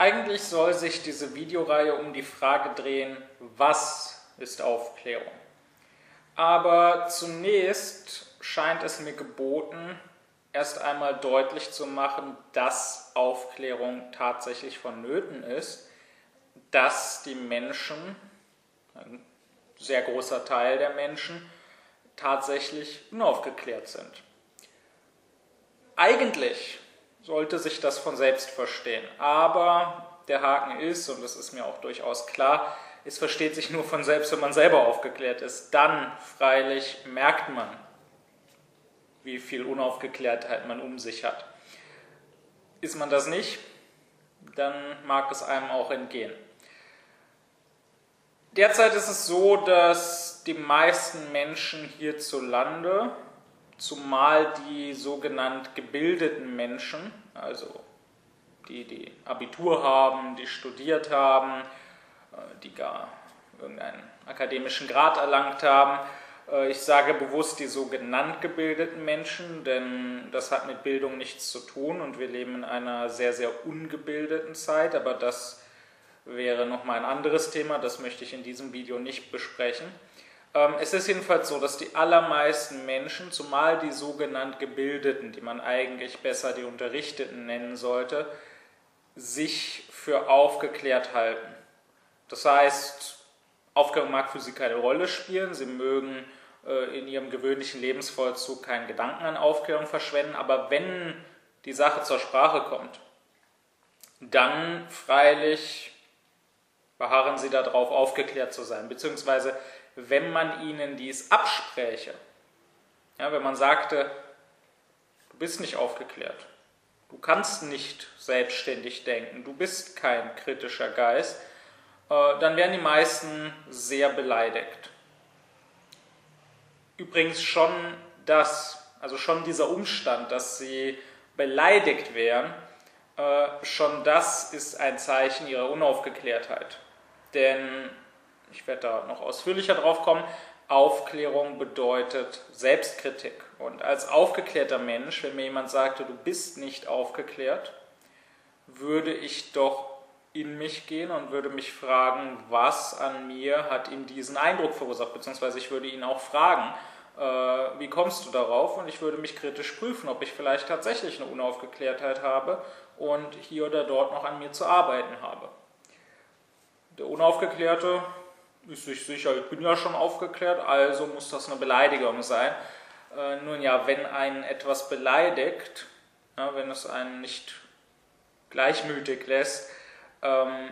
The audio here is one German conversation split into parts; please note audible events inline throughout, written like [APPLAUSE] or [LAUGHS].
Eigentlich soll sich diese Videoreihe um die Frage drehen, was ist Aufklärung? Aber zunächst scheint es mir geboten, erst einmal deutlich zu machen, dass Aufklärung tatsächlich vonnöten ist, dass die Menschen, ein sehr großer Teil der Menschen, tatsächlich unaufgeklärt sind. Eigentlich sollte sich das von selbst verstehen, aber der Haken ist, und das ist mir auch durchaus klar, es versteht sich nur von selbst, wenn man selber aufgeklärt ist. Dann freilich merkt man, wie viel Unaufgeklärtheit man um sich hat. Ist man das nicht, dann mag es einem auch entgehen. Derzeit ist es so, dass die meisten Menschen hierzulande, zumal die sogenannt gebildeten Menschen, also die, die Abitur haben, die studiert haben, äh, die gar irgendeinen akademischen Grad erlangt haben, äh, ich sage bewusst die sogenannt gebildeten Menschen, denn das hat mit Bildung nichts zu tun und wir leben in einer sehr, sehr ungebildeten Zeit, aber das wäre nochmal ein anderes Thema, das möchte ich in diesem Video nicht besprechen. Ähm, es ist jedenfalls so, dass die allermeisten Menschen, zumal die sogenannt Gebildeten, die man eigentlich besser die Unterrichteten nennen sollte, sich für aufgeklärt halten. Das heißt, Aufklärung mag für sie keine Rolle spielen, sie mögen äh, in ihrem gewöhnlichen Lebensvollzug keinen Gedanken an Aufklärung verschwenden, aber wenn die Sache zur Sprache kommt, dann freilich beharren sie darauf, aufgeklärt zu sein. Beziehungsweise, wenn man ihnen dies abspräche, ja, wenn man sagte, du bist nicht aufgeklärt, du kannst nicht selbstständig denken, du bist kein kritischer Geist, äh, dann wären die meisten sehr beleidigt. Übrigens schon das, also schon dieser Umstand, dass sie beleidigt wären, äh, schon das ist ein Zeichen ihrer Unaufgeklärtheit. Denn, ich werde da noch ausführlicher drauf kommen, Aufklärung bedeutet Selbstkritik. Und als aufgeklärter Mensch, wenn mir jemand sagte, du bist nicht aufgeklärt, würde ich doch in mich gehen und würde mich fragen, was an mir hat ihm diesen Eindruck verursacht, beziehungsweise ich würde ihn auch fragen, äh, wie kommst du darauf? Und ich würde mich kritisch prüfen, ob ich vielleicht tatsächlich eine Unaufgeklärtheit habe und hier oder dort noch an mir zu arbeiten habe. Der Unaufgeklärte ist sich sicher, ich bin ja schon aufgeklärt, also muss das eine Beleidigung sein. Äh, nun ja, wenn einen etwas beleidigt, ja, wenn es einen nicht gleichmütig lässt, ähm,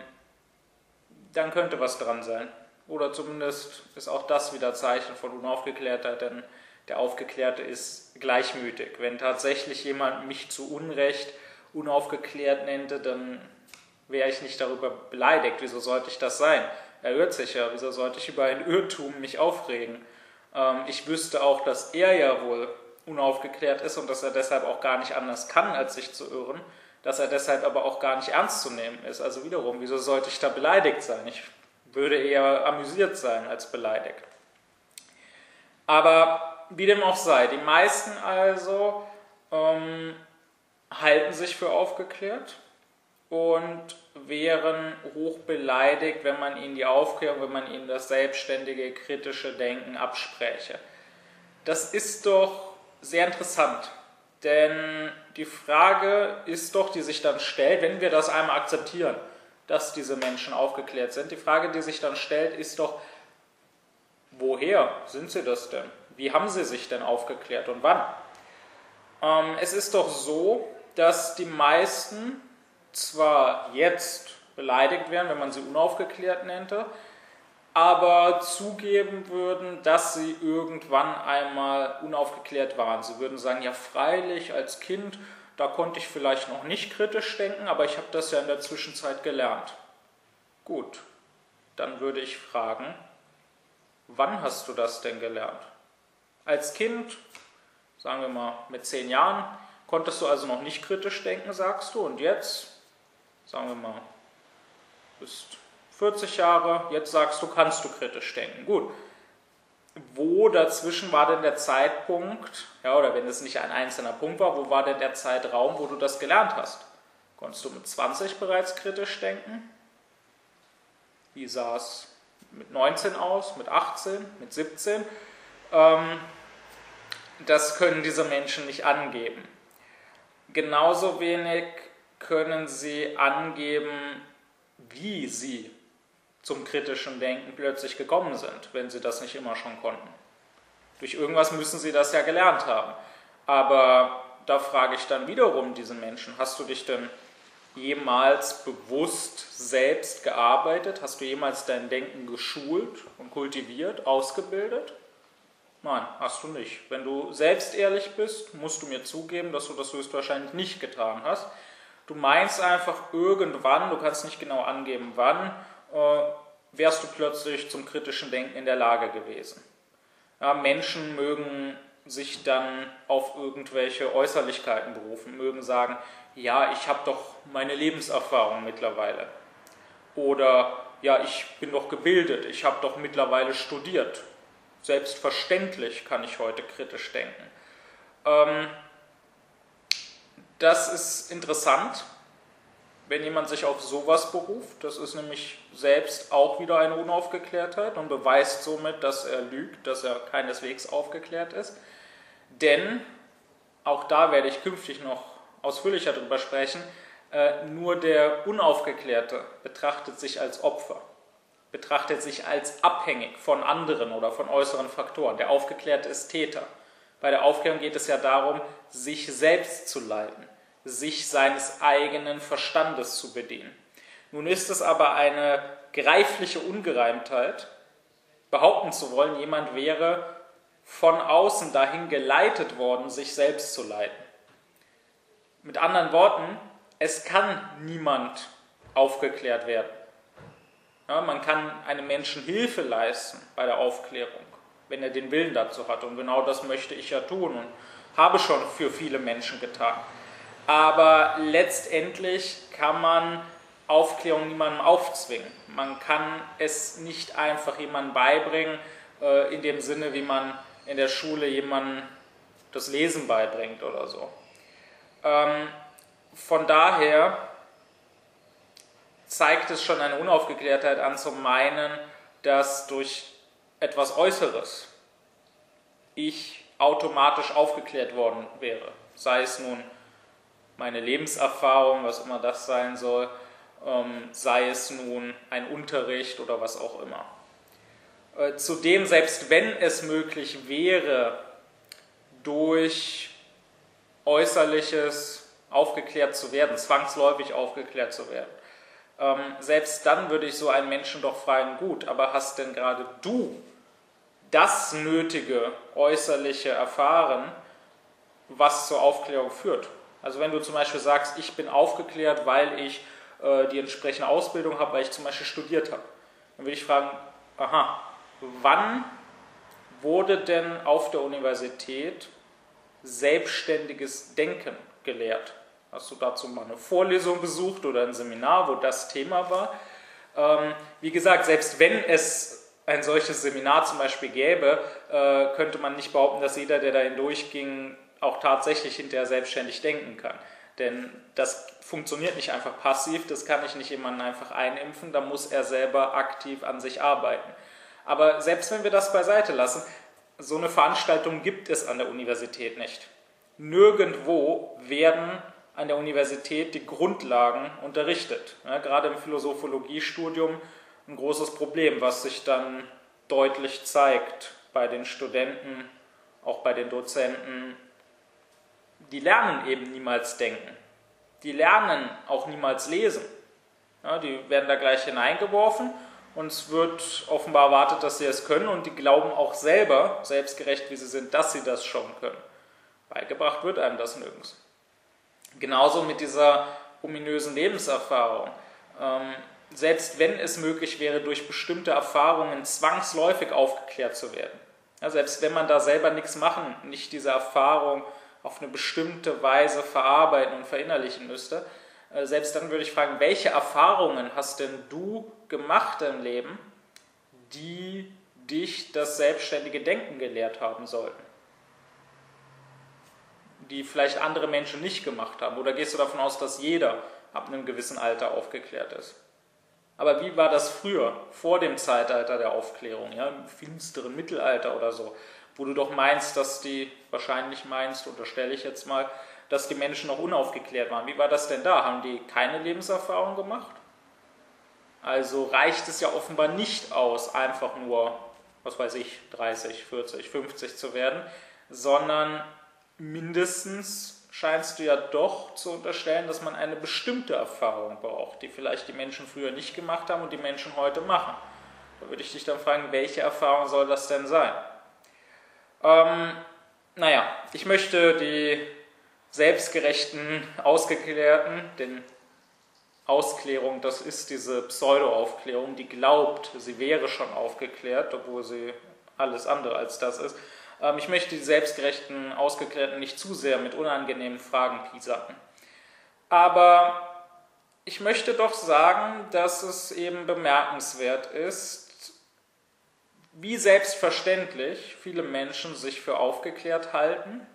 dann könnte was dran sein. Oder zumindest ist auch das wieder Zeichen von Unaufgeklärtheit, denn der Aufgeklärte ist gleichmütig. Wenn tatsächlich jemand mich zu Unrecht unaufgeklärt nennte, dann wäre ich nicht darüber beleidigt. Wieso sollte ich das sein? Er irrt sich ja. Wieso sollte ich über ein Irrtum mich aufregen? Ähm, ich wüsste auch, dass er ja wohl unaufgeklärt ist und dass er deshalb auch gar nicht anders kann, als sich zu irren, dass er deshalb aber auch gar nicht ernst zu nehmen ist. Also wiederum, wieso sollte ich da beleidigt sein? Ich würde eher amüsiert sein als beleidigt. Aber wie dem auch sei, die meisten also ähm, halten sich für aufgeklärt und wären hoch beleidigt, wenn man ihnen die Aufklärung, wenn man ihnen das selbstständige, kritische Denken abspräche. Das ist doch sehr interessant, denn die Frage ist doch, die sich dann stellt, wenn wir das einmal akzeptieren, dass diese Menschen aufgeklärt sind. Die Frage, die sich dann stellt, ist doch, woher sind sie das denn? Wie haben sie sich denn aufgeklärt und wann? Ähm, es ist doch so, dass die meisten zwar jetzt beleidigt werden, wenn man sie unaufgeklärt nannte, aber zugeben würden, dass sie irgendwann einmal unaufgeklärt waren. Sie würden sagen, ja freilich, als Kind da konnte ich vielleicht noch nicht kritisch denken, aber ich habe das ja in der Zwischenzeit gelernt. Gut, dann würde ich fragen, wann hast du das denn gelernt? Als Kind, sagen wir mal mit zehn Jahren, konntest du also noch nicht kritisch denken, sagst du, und jetzt, sagen wir mal, bist 40 Jahre, jetzt sagst du, kannst du kritisch denken. Gut, wo dazwischen war denn der Zeitpunkt, ja, oder wenn es nicht ein einzelner Punkt war, wo war denn der Zeitraum, wo du das gelernt hast? Konntest du mit 20 bereits kritisch denken? Wie sah es mit 19 aus, mit 18, mit 17? Ähm, das können diese Menschen nicht angeben. Genauso wenig können sie angeben, wie sie zum kritischen Denken plötzlich gekommen sind, wenn sie das nicht immer schon konnten. Durch irgendwas müssen sie das ja gelernt haben. Aber da frage ich dann wiederum diesen Menschen, hast du dich denn jemals bewusst selbst gearbeitet? Hast du jemals dein Denken geschult und kultiviert, ausgebildet? Nein, hast du nicht. Wenn du selbst ehrlich bist, musst du mir zugeben, dass du das höchstwahrscheinlich nicht getan hast. Du meinst einfach irgendwann, du kannst nicht genau angeben, wann, äh, wärst du plötzlich zum kritischen Denken in der Lage gewesen. Ja, Menschen mögen sich dann auf irgendwelche Äußerlichkeiten berufen, mögen sagen, ja, ich habe doch meine Lebenserfahrung mittlerweile. Oder ja, ich bin doch gebildet, ich habe doch mittlerweile studiert. Selbstverständlich kann ich heute kritisch denken. Ähm, das ist interessant, wenn jemand sich auf sowas beruft. Das ist nämlich selbst auch wieder eine Unaufgeklärtheit und beweist somit, dass er lügt, dass er keineswegs aufgeklärt ist. Denn, auch da werde ich künftig noch ausführlicher darüber sprechen, äh, nur der Unaufgeklärte betrachtet sich als Opfer, betrachtet sich als abhängig von anderen oder von äußeren Faktoren. Der Aufgeklärte ist Täter. Bei der Aufklärung geht es ja darum, sich selbst zu leiten, sich seines eigenen Verstandes zu bedienen. Nun ist es aber eine greifliche Ungereimtheit, behaupten zu wollen, jemand wäre von außen dahin geleitet worden, sich selbst zu leiten. Mit anderen Worten, es kann niemand aufgeklärt werden. Ja, man kann einem Menschen Hilfe leisten bei der Aufklärung, wenn er den Willen dazu hat. Und genau das möchte ich ja tun und habe schon für viele Menschen getan. Aber letztendlich kann man Aufklärung niemandem aufzwingen. Man kann es nicht einfach jemandem beibringen, äh, in dem Sinne, wie man in der Schule jemandem das Lesen beibringt oder so. Ähm, von daher zeigt es schon eine Unaufgeklärtheit an, zu meinen, dass durch etwas Äußeres ich automatisch aufgeklärt worden wäre. Sei es nun meine Lebenserfahrung, was immer das sein soll, ähm, sei es nun ein Unterricht oder was auch immer. Äh, zudem, selbst wenn es möglich wäre, durch Äußerliches aufgeklärt zu werden, zwangsläufig aufgeklärt zu werden. Ähm, selbst dann würde ich so einen Menschen doch fragen, gut, aber hast denn gerade du das nötige Äußerliche erfahren, was zur Aufklärung führt? Also wenn du zum Beispiel sagst, ich bin aufgeklärt, weil ich äh, die entsprechende Ausbildung habe, weil ich zum Beispiel studiert habe, dann würde ich fragen, aha, wann wurde denn auf der Universität selbstständiges Denken gelehrt? Hast du dazu mal eine Vorlesung besucht oder ein Seminar, wo das Thema war? Ähm, wie gesagt, selbst wenn es ein solches Seminar zum Beispiel gäbe, äh, könnte man nicht behaupten, dass jeder, der dahin durchging, auch tatsächlich hinterher selbstständig denken kann. Denn das funktioniert nicht einfach passiv, das kann ich nicht jemanden einfach einimpfen, da muss er selber aktiv an sich arbeiten. Aber selbst wenn wir das beiseite lassen, so eine Veranstaltung gibt es an der Universität nicht. Nirgendwo werden an der Universität die Grundlagen unterrichtet. Ja, gerade im Philosophologiestudium ein großes Problem, was sich dann deutlich zeigt bei den Studenten, auch bei den Dozenten. Die lernen eben niemals denken. Die lernen auch niemals lesen. Ja, die werden da gleich hineingeworfen und es wird offenbar erwartet, dass sie es können und die glauben auch selber, selbstgerecht wie sie sind, dass sie das schon können. Beigebracht wird einem das nirgends. Genauso mit dieser ominösen Lebenserfahrung. Ähm, selbst wenn es möglich wäre, durch bestimmte Erfahrungen zwangsläufig aufgeklärt zu werden. Ja, selbst wenn man da selber nichts machen, nicht diese Erfahrung auf eine bestimmte Weise verarbeiten und verinnerlichen müsste, äh, selbst dann würde ich fragen, welche Erfahrungen hast denn du gemacht im Leben, die dich das selbstständige Denken gelehrt haben sollten? Die vielleicht andere Menschen nicht gemacht haben? Oder gehst du davon aus, dass jeder ab einem gewissen Alter aufgeklärt ist. Aber wie war das früher, vor dem Zeitalter der Aufklärung, ja, im finsteren Mittelalter oder so, wo du doch meinst, dass die, wahrscheinlich meinst, unterstelle ich jetzt mal, dass die Menschen noch unaufgeklärt waren. Wie war das denn da? Haben die keine Lebenserfahrung gemacht? Also reicht es ja offenbar nicht aus, einfach nur, was weiß ich, 30, 40, 50 zu werden, sondern mindestens scheinst du ja doch zu unterstellen, dass man eine bestimmte Erfahrung braucht, die vielleicht die Menschen früher nicht gemacht haben und die Menschen heute machen. Da würde ich dich dann fragen, welche Erfahrung soll das denn sein? Ähm, naja, ich möchte die selbstgerechten, ausgeklärten, denn Ausklärung, das ist diese Pseudo-Aufklärung, die glaubt, sie wäre schon aufgeklärt, obwohl sie alles andere als das ist. Ähm, ich möchte die selbstgerechten, ausgeklärten nicht zu sehr mit unangenehmen Fragen piesacken. Aber ich möchte doch sagen, dass es eben bemerkenswert ist, wie selbstverständlich viele Menschen sich für aufgeklärt halten,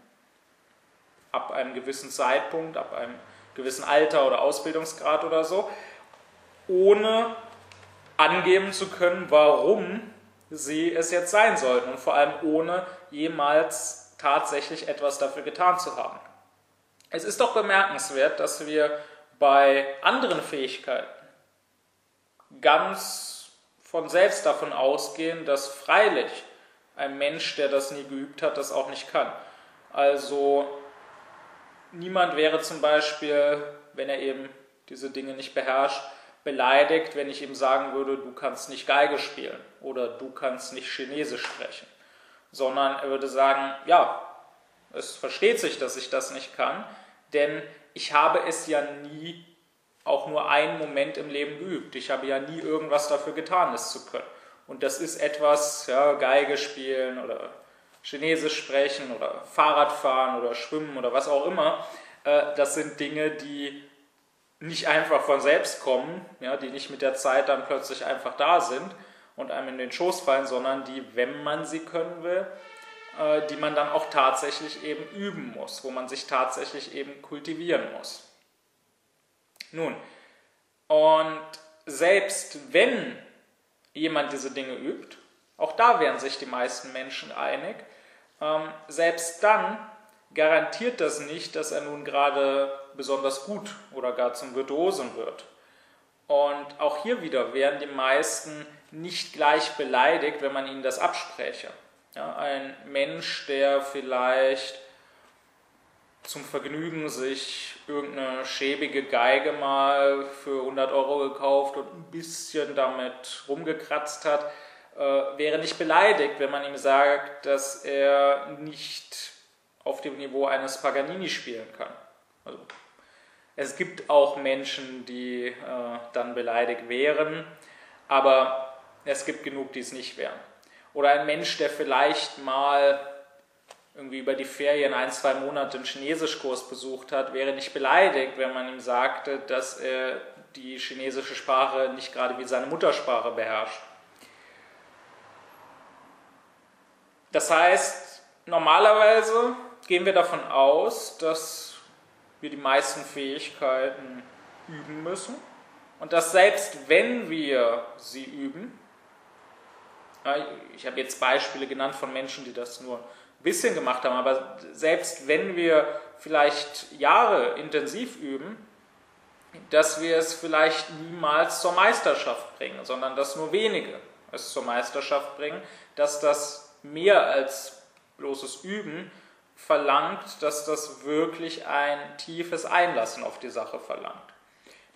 ab einem gewissen Zeitpunkt, ab einem gewissen Alter oder Ausbildungsgrad oder so, ohne angeben zu können, warum sie es jetzt sein sollten und vor allem ohne jemals tatsächlich etwas dafür getan zu haben. Es ist doch bemerkenswert, dass wir bei anderen Fähigkeiten ganz von selbst davon ausgehen, dass freilich ein Mensch, der das nie geübt hat, das auch nicht kann. Also niemand wäre zum Beispiel, wenn er eben diese Dinge nicht beherrscht, beleidigt, wenn ich ihm sagen würde, du kannst nicht Geige spielen oder du kannst nicht Chinesisch sprechen, sondern er würde sagen, ja, es versteht sich, dass ich das nicht kann, denn ich habe es ja nie auch nur einen Moment im Leben geübt. Ich habe ja nie irgendwas dafür getan, es zu können. Und das ist etwas, ja, Geige spielen oder Chinesisch sprechen oder Fahrrad fahren oder schwimmen oder was auch immer. Äh, das sind Dinge, die nicht einfach von selbst kommen, ja, die nicht mit der Zeit dann plötzlich einfach da sind und einem in den Schoß fallen, sondern die, wenn man sie können will, äh, die man dann auch tatsächlich eben üben muss, wo man sich tatsächlich eben kultivieren muss. Nun, und selbst wenn jemand diese Dinge übt, auch da wären sich die meisten Menschen einig, ähm, selbst dann garantiert das nicht, dass er nun gerade besonders gut oder gar zum Virtuosen wird. Und auch hier wieder wären die meisten nicht gleich beleidigt, wenn man ihnen das abspräche. Ja, ein Mensch, der vielleicht zum Vergnügen sich irgendeine schäbige Geige mal für 100 Euro gekauft und ein bisschen damit rumgekratzt hat, äh, wäre nicht beleidigt, wenn man ihm sagt, dass er nicht auf dem Niveau eines Paganini spielen kann. Also, es gibt auch Menschen, die äh, dann beleidigt wären, aber es gibt genug, die es nicht wären. Oder ein Mensch, der vielleicht mal irgendwie über die Ferien ein, zwei Monate einen Chinesischkurs besucht hat, wäre nicht beleidigt, wenn man ihm sagte, dass er die chinesische Sprache nicht gerade wie seine Muttersprache beherrscht. Das heißt, normalerweise gehen wir davon aus, dass wir die meisten Fähigkeiten üben müssen und dass selbst wenn wir sie üben, ich habe jetzt Beispiele genannt von Menschen, die das nur bisschen gemacht haben, aber selbst wenn wir vielleicht Jahre intensiv üben, dass wir es vielleicht niemals zur Meisterschaft bringen, sondern dass nur wenige es zur Meisterschaft bringen, dass das mehr als bloßes Üben verlangt, dass das wirklich ein tiefes Einlassen auf die Sache verlangt.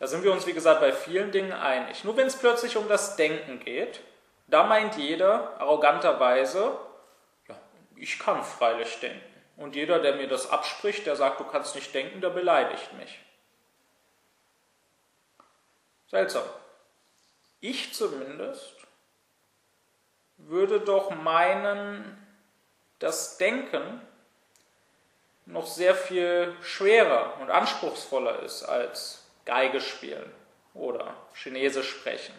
Da sind wir uns, wie gesagt, bei vielen Dingen einig. Nur wenn es plötzlich um das Denken geht, da meint jeder arroganterweise, ich kann freilich denken. Und jeder, der mir das abspricht, der sagt, du kannst nicht denken, der beleidigt mich. Seltsam. Ich zumindest würde doch meinen, das Denken noch sehr viel schwerer und anspruchsvoller ist als Geige spielen oder Chinesisch sprechen.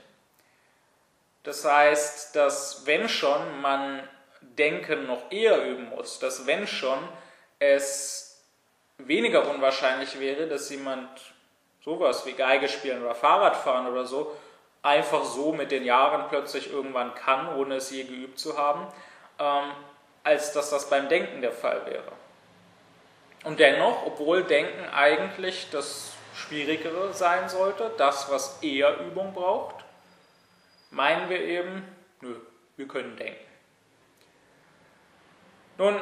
Das heißt, dass wenn schon man Denken noch eher üben muss, dass wenn schon es weniger unwahrscheinlich wäre, dass jemand sowas wie Geige spielen oder Fahrradfahren oder so, einfach so mit den Jahren plötzlich irgendwann kann, ohne es je geübt zu haben, ähm, als dass das beim Denken der Fall wäre. Und dennoch, obwohl Denken eigentlich das Schwierigere sein sollte, das, was eher Übung braucht, meinen wir eben, nö, wir können denken. Nun,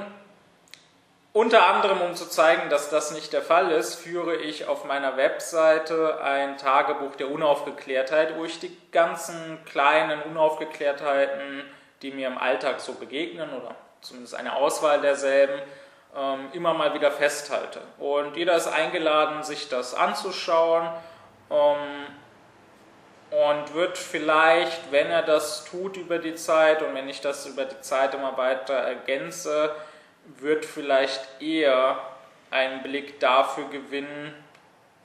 unter anderem, um zu zeigen, dass das nicht der Fall ist, führe ich auf meiner Webseite ein Tagebuch der Unaufgeklärtheit, wo ich die ganzen kleinen Unaufgeklärtheiten, die mir im Alltag so begegnen, oder zumindest eine Auswahl derselben, ähm, immer mal wieder festhalte. Und jeder ist eingeladen, sich das anzuschauen ähm, und wird vielleicht, wenn er das tut über die Zeit und wenn ich das über die Zeit immer weiter ergänze, wird vielleicht eher einen Blick dafür gewinnen,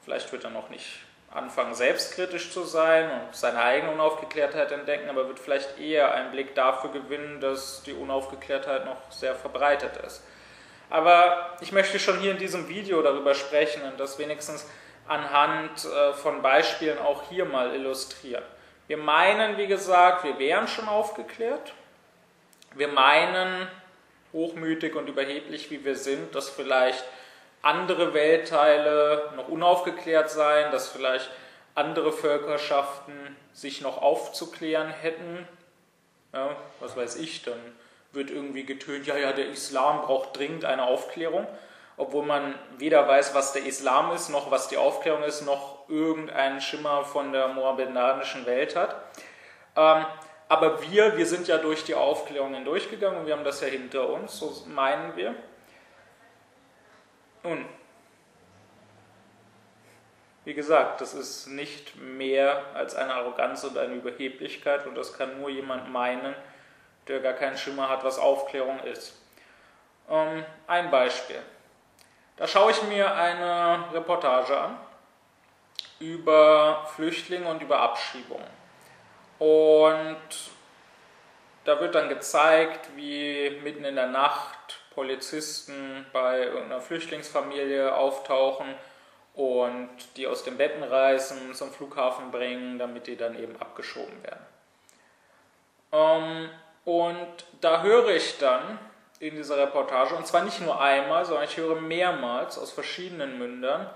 vielleicht wird er noch nicht anfangen, selbstkritisch zu sein und seine eigene Unaufgeklärtheit entdecken, aber wird vielleicht eher einen Blick dafür gewinnen, dass die Unaufgeklärtheit noch sehr verbreitet ist. Aber ich möchte schon hier in diesem Video darüber sprechen und das wenigstens anhand äh, von Beispielen auch hier mal illustrieren. Wir meinen, wie gesagt, wir wären schon aufgeklärt. Wir meinen, hochmütig und überheblich wie wir sind, dass vielleicht andere Weltteile noch unaufgeklärt seien, dass vielleicht andere Völkerschaften sich noch aufzuklären hätten. Ja, was weiß ich, dann wird irgendwie getönt, ja, ja, der Islam braucht dringend eine Aufklärung, obwohl man weder weiß, was der Islam ist, noch was die Aufklärung ist, noch irgendeinen Schimmer von der mohammedanischen Welt hat. Ähm, aber wir, wir sind ja durch die Aufklärung hindurchgegangen und wir haben das ja hinter uns, so meinen wir. Nun, wie gesagt, das ist nicht mehr als eine Arroganz und eine Überheblichkeit und das kann nur jemand meinen, der gar keinen Schimmer hat, was Aufklärung ist. Ähm, ein Beispiel. Da schaue ich mir eine Reportage an über Flüchtlinge und über Abschiebungen. Und da wird dann gezeigt, wie mitten in der Nacht Polizisten bei irgendeiner Flüchtlingsfamilie auftauchen und die aus den Betten reißen, zum Flughafen bringen, damit die dann eben abgeschoben werden. Ähm, und da höre ich dann in dieser Reportage, und zwar nicht nur einmal, sondern ich höre mehrmals aus verschiedenen Mündern,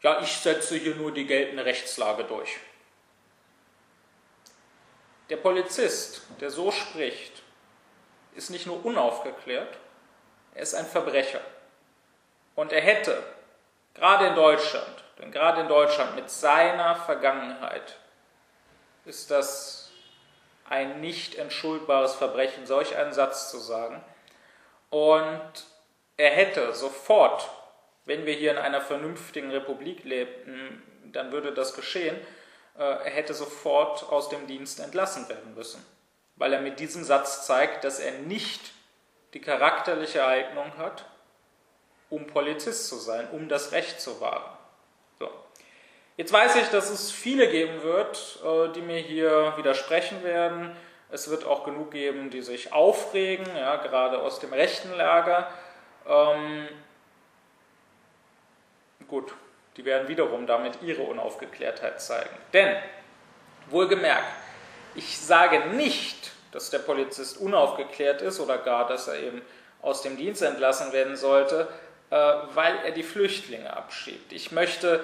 ja, ich setze hier nur die geltende Rechtslage durch. Der Polizist, der so spricht, ist nicht nur unaufgeklärt, er ist ein Verbrecher. Und er hätte, gerade in Deutschland, denn gerade in Deutschland mit seiner Vergangenheit ist das ein nicht entschuldbares Verbrechen, solch einen Satz zu sagen. Und er hätte sofort, wenn wir hier in einer vernünftigen Republik lebten, dann würde das geschehen, äh, er hätte sofort aus dem Dienst entlassen werden müssen, weil er mit diesem Satz zeigt, dass er nicht die charakterliche Eignung hat, um Polizist zu sein, um das Recht zu wahren. So. Jetzt weiß ich, dass es viele geben wird, äh, die mir hier widersprechen werden. Es wird auch genug geben, die sich aufregen, ja, gerade aus dem rechten Lager. Ähm, gut, die werden wiederum damit ihre Unaufgeklärtheit zeigen. Denn, wohlgemerkt, ich sage nicht, dass der Polizist unaufgeklärt ist oder gar, dass er eben aus dem Dienst entlassen werden sollte, äh, weil er die Flüchtlinge abschiebt. Ich möchte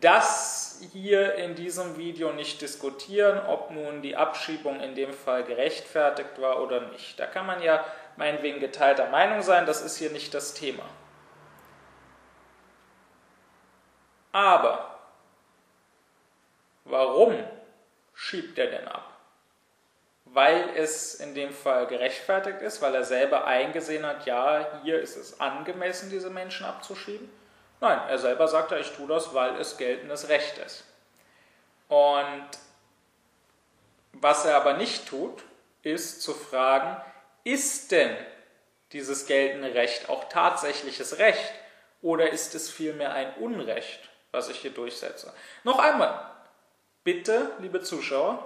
das hier in diesem Video nicht diskutieren, ob nun die Abschiebung in dem Fall gerechtfertigt war oder nicht. Da kann man ja meinetwegen geteilter Meinung sein, das ist hier nicht das Thema. Aber warum schiebt er denn ab? Weil es in dem Fall gerechtfertigt ist, weil er selber eingesehen hat, ja, hier ist es angemessen, diese Menschen abzuschieben. Nein, er selber sagt ja, ich tue das, weil es geltendes Recht ist. Und was er aber nicht tut, ist zu fragen, ist denn dieses geltende Recht auch tatsächliches Recht oder ist es vielmehr ein Unrecht? was ich hier durchsetze. Noch einmal, bitte, liebe Zuschauer,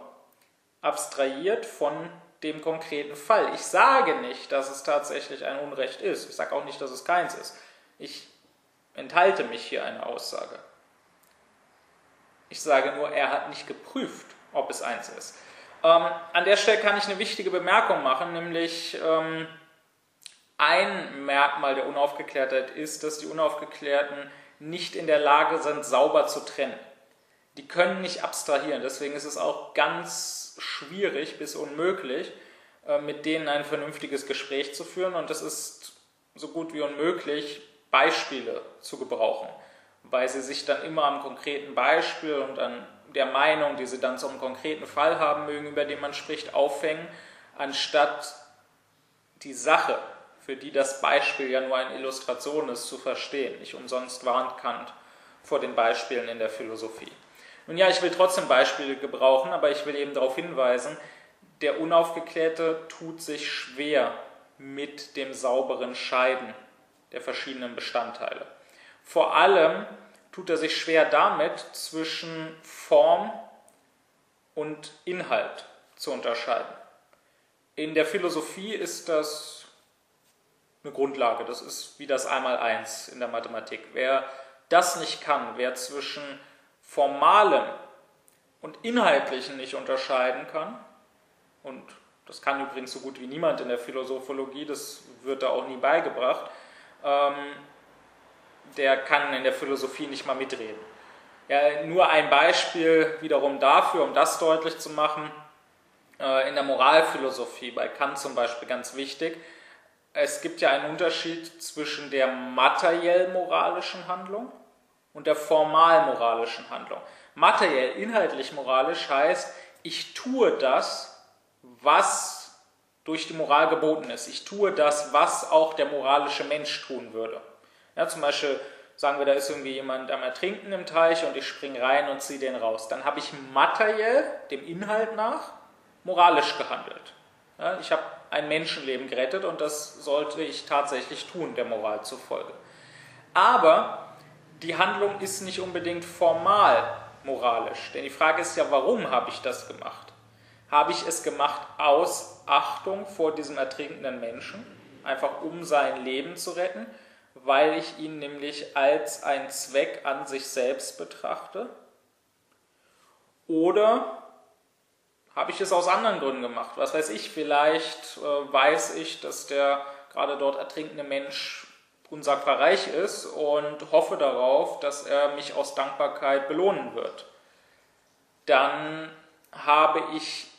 abstrahiert von dem konkreten Fall. Ich sage nicht, dass es tatsächlich ein Unrecht ist. Ich sage auch nicht, dass es keins ist. Ich enthalte mich hier eine Aussage. Ich sage nur, er hat nicht geprüft, ob es eins ist. Ähm, an der Stelle kann ich eine wichtige Bemerkung machen, nämlich ähm, ein Merkmal der Unaufgeklärtheit ist, dass die Unaufgeklärten nicht in der Lage sind, sauber zu trennen. Die können nicht abstrahieren. Deswegen ist es auch ganz schwierig bis unmöglich, äh, mit denen ein vernünftiges Gespräch zu führen. Und es ist so gut wie unmöglich, Beispiele zu gebrauchen, weil sie sich dann immer am konkreten Beispiel und an der Meinung, die sie dann zum konkreten Fall haben mögen, über den man spricht, aufhängen, anstatt die Sache, für die das Beispiel ja nur eine Illustration ist, zu verstehen. Nicht umsonst warnt Kant vor den Beispielen in der Philosophie. Nun ja, ich will trotzdem Beispiele gebrauchen, aber ich will eben darauf hinweisen, der Unaufgeklärte tut sich schwer mit dem sauberen Scheiden der verschiedenen Bestandteile. Vor allem tut er sich schwer damit, zwischen Form und Inhalt zu unterscheiden. In der Philosophie ist das eine Grundlage, das ist wie das Einmaleins in der Mathematik. Wer das nicht kann, wer zwischen Formalem und Inhaltlichen nicht unterscheiden kann, und das kann übrigens so gut wie niemand in der Philosophologie, das wird da auch nie beigebracht, ähm, der kann in der Philosophie nicht mal mitreden. Ja, nur ein Beispiel wiederum dafür, um das deutlich zu machen, äh, in der Moralphilosophie, bei Kant zum Beispiel ganz wichtig, es gibt ja einen Unterschied zwischen der materiell moralischen Handlung und der formal moralischen Handlung. Materiell, inhaltlich moralisch heißt, ich tue das, was durch die Moral geboten ist. Ich tue das, was auch der moralische Mensch tun würde. Ja, zum Beispiel sagen wir, da ist irgendwie jemand am Ertrinken im Teich und ich springe rein und ziehe den raus. Dann habe ich materiell, dem Inhalt nach, moralisch gehandelt. Ja, ich habe ein Menschenleben gerettet und das sollte ich tatsächlich tun, der Moral zufolge. Aber die Handlung ist nicht unbedingt formal moralisch. Denn die Frage ist ja, warum habe ich das gemacht? Habe ich es gemacht aus Achtung vor diesem ertrinkenden Menschen, einfach um sein Leben zu retten? weil ich ihn nämlich als ein Zweck an sich selbst betrachte? Oder habe ich es aus anderen Gründen gemacht? Was weiß ich, vielleicht äh, weiß ich, dass der gerade dort ertrinkende Mensch unsagbar reich ist und hoffe darauf, dass er mich aus Dankbarkeit belohnen wird. Dann habe ich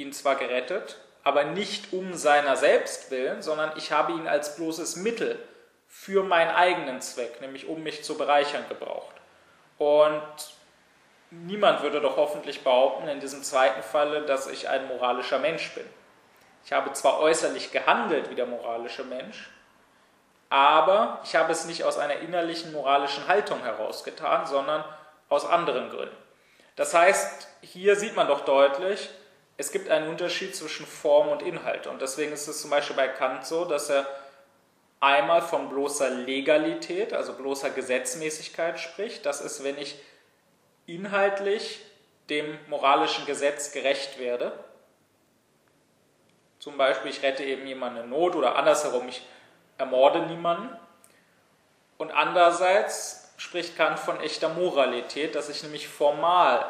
ihn zwar gerettet, aber nicht um seiner selbst willen, sondern ich habe ihn als bloßes Mittel für meinen eigenen Zweck, nämlich um mich zu bereichern, gebraucht. Und niemand würde doch hoffentlich behaupten, in diesem zweiten Falle, dass ich ein moralischer Mensch bin. Ich habe zwar äußerlich gehandelt wie der moralische Mensch, aber ich habe es nicht aus einer innerlichen moralischen Haltung herausgetan, sondern aus anderen Gründen. Das heißt, hier sieht man doch deutlich, es gibt einen Unterschied zwischen Form und Inhalt. Und deswegen ist es zum Beispiel bei Kant so, dass er einmal von bloßer Legalität, also bloßer Gesetzmäßigkeit spricht. Das ist, wenn ich inhaltlich dem moralischen Gesetz gerecht werde. Zum Beispiel, ich rette eben jemanden in Not oder andersherum, ich ermorde niemanden. Und andererseits spricht Kant von echter Moralität, dass ich nämlich formal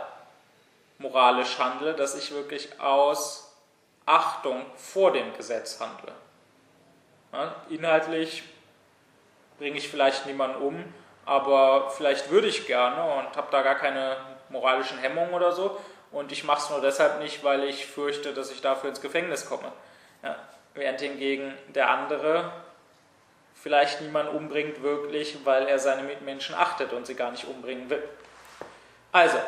moralisch handle, dass ich wirklich aus Achtung vor dem Gesetz handle. Inhaltlich bringe ich vielleicht niemanden um, aber vielleicht würde ich gerne und habe da gar keine moralischen Hemmungen oder so. Und ich mache es nur deshalb nicht, weil ich fürchte, dass ich dafür ins Gefängnis komme. Ja, während hingegen der andere vielleicht niemanden umbringt wirklich, weil er seine Mitmenschen achtet und sie gar nicht umbringen will. Also,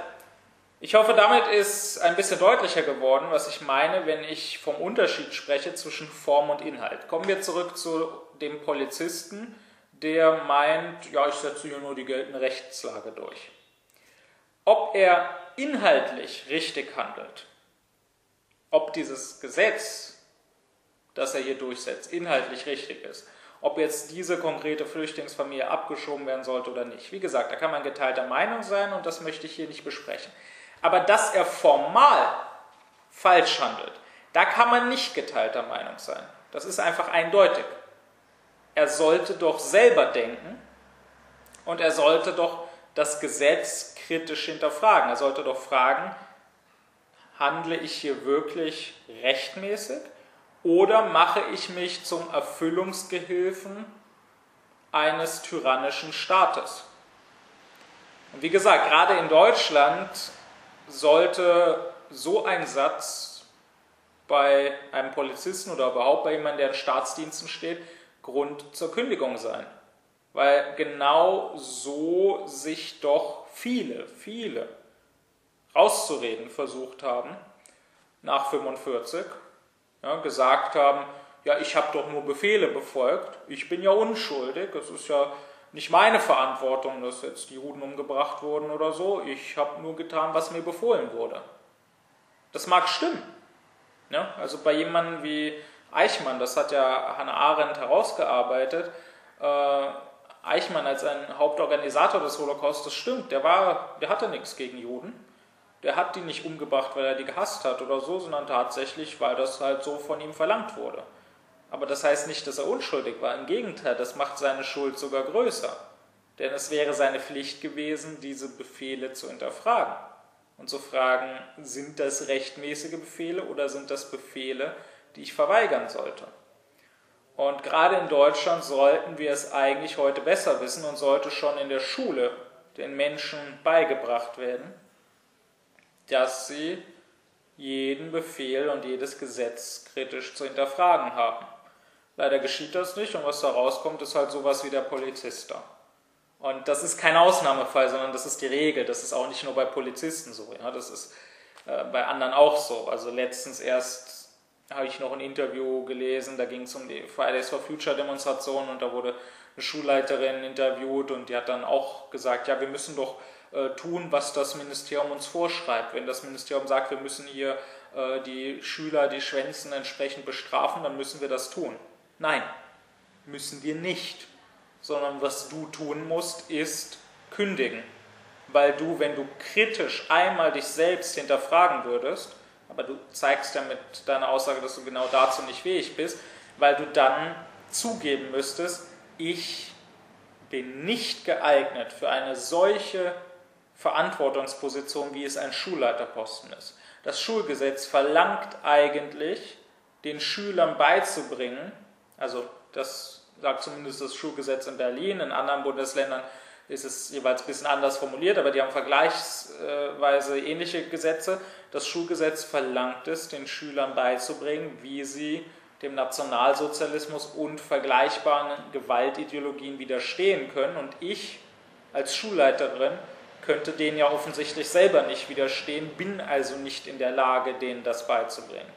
ich hoffe, damit ist ein bisschen deutlicher geworden, was ich meine, wenn ich vom Unterschied spreche zwischen Form und Inhalt. Kommen wir zurück zu dem Polizisten, der meint, ja, ich setze hier nur die geltende Rechtslage durch. Ob er inhaltlich richtig handelt, ob dieses Gesetz, das er hier durchsetzt, inhaltlich richtig ist, ob jetzt diese konkrete Flüchtlingsfamilie abgeschoben werden sollte oder nicht. Wie gesagt, da kann man geteilter Meinung sein und das möchte ich hier nicht besprechen. Aber dass er formal falsch handelt, da kann man nicht geteilter Meinung sein. Das ist einfach eindeutig. Er sollte doch selber denken und er sollte doch das Gesetz kritisch hinterfragen. Er sollte doch fragen, handle ich hier wirklich rechtmäßig oder mache ich mich zum Erfüllungsgehilfen eines tyrannischen Staates? Und wie gesagt, gerade in Deutschland sollte so ein Satz bei einem Polizisten oder überhaupt bei jemandem, der in Staatsdiensten steht, Grund zur Kündigung sein. Weil genau so sich doch viele, viele rauszureden versucht haben nach 45, ja, gesagt haben, ja, ich habe doch nur Befehle befolgt, ich bin ja unschuldig, es ist ja nicht meine Verantwortung, dass jetzt die Juden umgebracht wurden oder so, ich habe nur getan, was mir befohlen wurde. Das mag stimmen. Ja, also bei jemandem wie Eichmann, das hat ja Hannah Arendt herausgearbeitet, äh, Eichmann als ein Hauptorganisator des Holocaust, das stimmt, der, war, der hatte nichts gegen Juden der hat die nicht umgebracht, weil er die gehasst hat oder so, sondern tatsächlich, weil das halt so von ihm verlangt wurde. Aber das heißt nicht, dass er unschuldig war. Im Gegenteil, das macht seine Schuld sogar größer. Denn es wäre seine Pflicht gewesen, diese Befehle zu hinterfragen und zu fragen, sind das rechtmäßige Befehle oder sind das Befehle, die ich verweigern sollte? Und gerade in Deutschland sollten wir es eigentlich heute besser wissen und sollte schon in der Schule den Menschen beigebracht werden, dass sie jeden Befehl und jedes Gesetz kritisch zu hinterfragen haben. Leider geschieht das nicht und was da rauskommt, ist halt sowas wie der Polizist da. Und das ist kein Ausnahmefall, sondern das ist die Regel. Das ist auch nicht nur bei Polizisten so. Ja? Das ist äh, bei anderen auch so. Also letztens erst habe ich noch ein Interview gelesen, da ging es um die Fridays for Future Demonstration und da wurde eine Schulleiterin interviewt und die hat dann auch gesagt, ja, wir müssen doch äh, tun, was das Ministerium uns vorschreibt. Wenn das Ministerium sagt, wir müssen hier äh, die Schüler, die schwänzen, entsprechend bestrafen, dann müssen wir das tun. Nein, müssen wir nicht. Sondern was du tun musst, ist kündigen. Weil du, wenn du kritisch einmal dich selbst hinterfragen würdest, aber du zeigst ja mit deiner Aussage, dass du genau dazu nicht fähig bist, weil du dann zugeben müsstest, ich bin nicht geeignet für eine solche Verantwortungsposition, wie es ein Schulleiterposten ist. Das Schulgesetz verlangt eigentlich, den Schülern beizubringen, also das sagt zumindest das Schulgesetz in Berlin, in anderen Bundesländern ist es jeweils ein bisschen anders formuliert, aber die haben vergleichsweise ähnliche Gesetze. Das Schulgesetz verlangt es, den Schülern beizubringen, wie sie dem Nationalsozialismus und vergleichbaren Gewaltideologien widerstehen können. Und ich als Schulleiterin könnte denen ja offensichtlich selber nicht widerstehen, bin also nicht in der Lage, denen das beizubringen.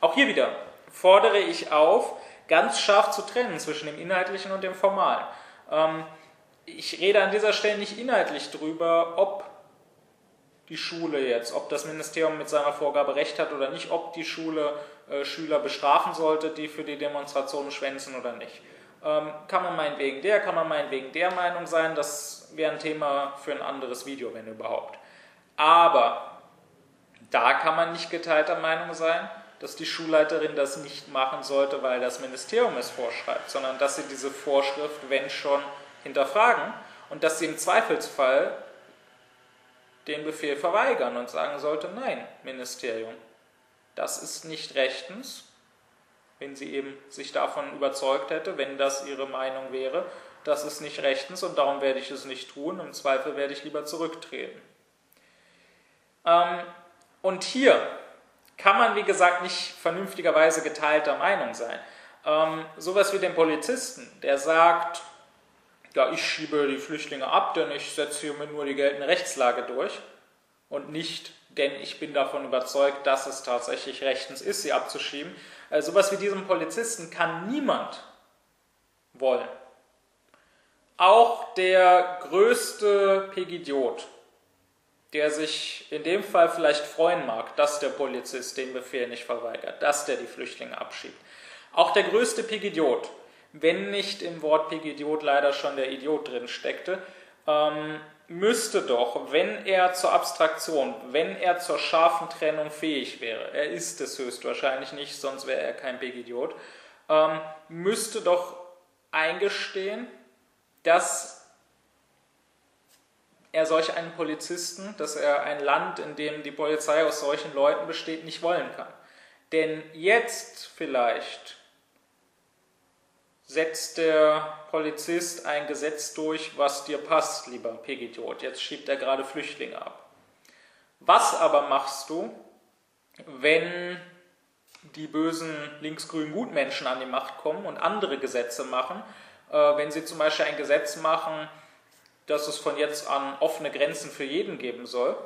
Auch hier wieder fordere ich auf, ganz scharf zu trennen zwischen dem Inhaltlichen und dem Formalen. Ähm, ich rede an dieser Stelle nicht inhaltlich darüber, ob die Schule jetzt, ob das Ministerium mit seiner Vorgabe recht hat oder nicht, ob die Schule äh, Schüler bestrafen sollte, die für die Demonstrationen schwänzen oder nicht. Ähm, kann man meinetwegen der, kann man meinetwegen der Meinung sein, das wäre ein Thema für ein anderes Video, wenn überhaupt. Aber da kann man nicht geteilter Meinung sein, dass die Schulleiterin das nicht machen sollte, weil das Ministerium es vorschreibt, sondern dass sie diese Vorschrift, wenn schon, hinterfragen und dass sie im Zweifelsfall den Befehl verweigern und sagen sollte, nein, Ministerium, das ist nicht rechtens, wenn sie eben sich davon überzeugt hätte, wenn das ihre Meinung wäre, das ist nicht rechtens und darum werde ich es nicht tun, im Zweifel werde ich lieber zurücktreten. Ähm, und hier kann man, wie gesagt, nicht vernünftigerweise geteilter Meinung sein. Ähm, sowas wie den Polizisten, der sagt, ja, ich schiebe die Flüchtlinge ab, denn ich setze hiermit nur die geltende Rechtslage durch und nicht, denn ich bin davon überzeugt, dass es tatsächlich rechtens ist, sie abzuschieben. Also sowas wie diesem Polizisten kann niemand wollen. Auch der größte Pegidiot, der sich in dem Fall vielleicht freuen mag, dass der Polizist den Befehl nicht verweigert, dass der die Flüchtlinge abschiebt. Auch der größte Pegidiot, wenn nicht im Wort Pegidiot leider schon der Idiot drin steckte, ähm, müsste doch, wenn er zur Abstraktion, wenn er zur scharfen Trennung fähig wäre, er ist es höchstwahrscheinlich nicht, sonst wäre er kein Pegidiot, ähm, müsste doch eingestehen, dass er solch einen Polizisten, dass er ein Land, in dem die Polizei aus solchen Leuten besteht, nicht wollen kann. Denn jetzt vielleicht setzt der Polizist ein Gesetz durch, was dir passt, lieber Pegidiot. Jetzt schiebt er gerade Flüchtlinge ab. Was aber machst du, wenn die bösen linksgrünen Gutmenschen an die Macht kommen und andere Gesetze machen, äh, wenn sie zum Beispiel ein Gesetz machen, dass es von jetzt an offene Grenzen für jeden geben soll.